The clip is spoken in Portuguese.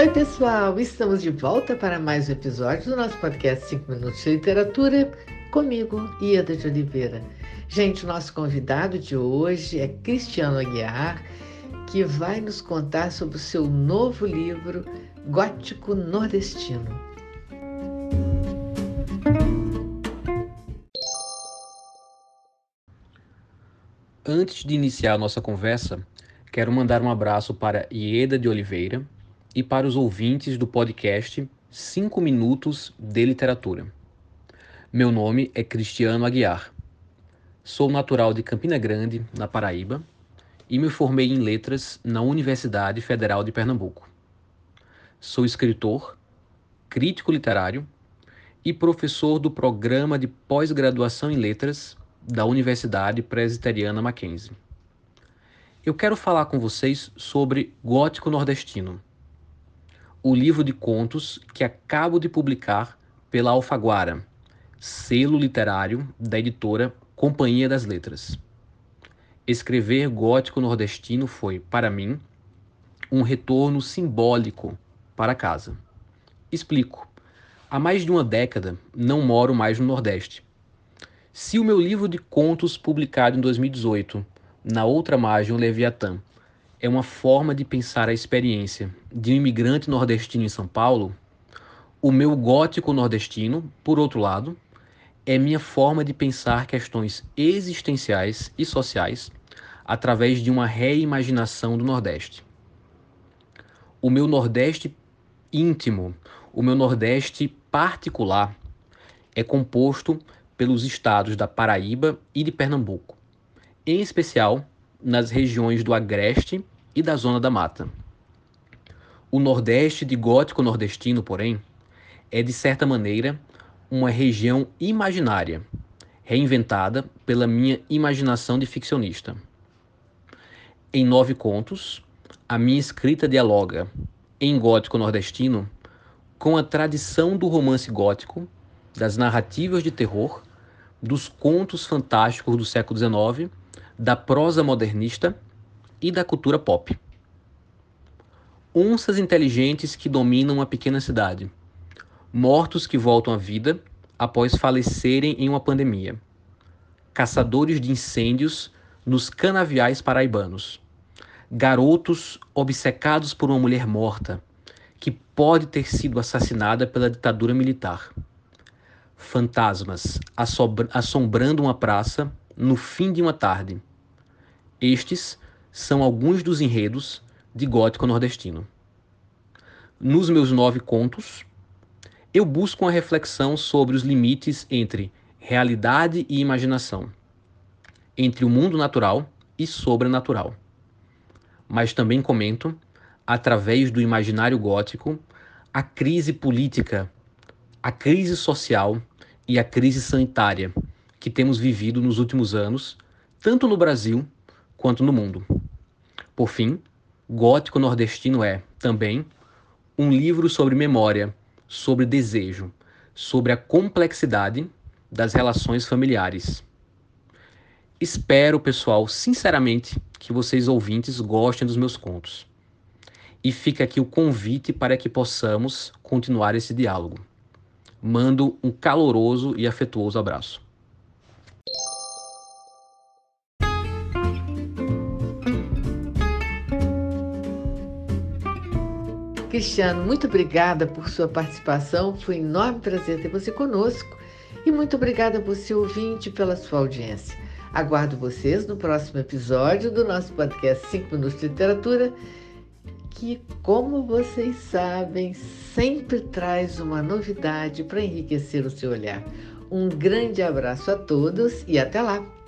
Oi, pessoal! Estamos de volta para mais um episódio do nosso podcast 5 Minutos de Literatura, comigo, Ieda de Oliveira. Gente, nosso convidado de hoje é Cristiano Aguiar, que vai nos contar sobre o seu novo livro, Gótico Nordestino. Antes de iniciar a nossa conversa, quero mandar um abraço para Ieda de Oliveira e para os ouvintes do podcast 5 Minutos de Literatura. Meu nome é Cristiano Aguiar. Sou natural de Campina Grande, na Paraíba, e me formei em letras na Universidade Federal de Pernambuco. Sou escritor, crítico literário e professor do programa de pós-graduação em letras da Universidade Presbiteriana Mackenzie. Eu quero falar com vocês sobre Gótico Nordestino, o livro de contos que acabo de publicar pela Alfaguara, selo literário da editora Companhia das Letras. Escrever Gótico Nordestino foi, para mim, um retorno simbólico para casa. Explico. Há mais de uma década não moro mais no Nordeste se o meu livro de contos publicado em 2018, Na Outra Margem, o Leviatã, é uma forma de pensar a experiência de um imigrante nordestino em São Paulo, o meu gótico nordestino, por outro lado, é minha forma de pensar questões existenciais e sociais através de uma reimaginação do Nordeste. O meu Nordeste íntimo, o meu Nordeste particular, é composto pelos estados da Paraíba e de Pernambuco, em especial nas regiões do Agreste e da Zona da Mata. O Nordeste de Gótico Nordestino, porém, é de certa maneira uma região imaginária, reinventada pela minha imaginação de ficcionista. Em nove contos, a minha escrita dialoga, em gótico nordestino, com a tradição do romance gótico, das narrativas de terror dos contos fantásticos do século XIX, da prosa modernista e da cultura pop. Onças inteligentes que dominam uma pequena cidade. Mortos que voltam à vida após falecerem em uma pandemia. Caçadores de incêndios nos canaviais paraibanos. Garotos obcecados por uma mulher morta, que pode ter sido assassinada pela ditadura militar fantasmas assombrando uma praça no fim de uma tarde. Estes são alguns dos enredos de gótico nordestino. Nos meus nove contos, eu busco uma reflexão sobre os limites entre realidade e imaginação, entre o mundo natural e sobrenatural. Mas também comento, através do imaginário gótico, a crise política, a crise social e a crise sanitária que temos vivido nos últimos anos, tanto no Brasil quanto no mundo. Por fim, Gótico Nordestino é, também, um livro sobre memória, sobre desejo, sobre a complexidade das relações familiares. Espero, pessoal, sinceramente, que vocês ouvintes gostem dos meus contos. E fica aqui o convite para que possamos continuar esse diálogo mando um caloroso e afetuoso abraço. Cristiano, muito obrigada por sua participação. Foi um enorme prazer ter você conosco. E muito obrigada por você ouvinte pela sua audiência. Aguardo vocês no próximo episódio do nosso podcast 5 Minutos de Literatura que, como vocês sabem, sempre traz uma novidade para enriquecer o seu olhar. Um grande abraço a todos e até lá!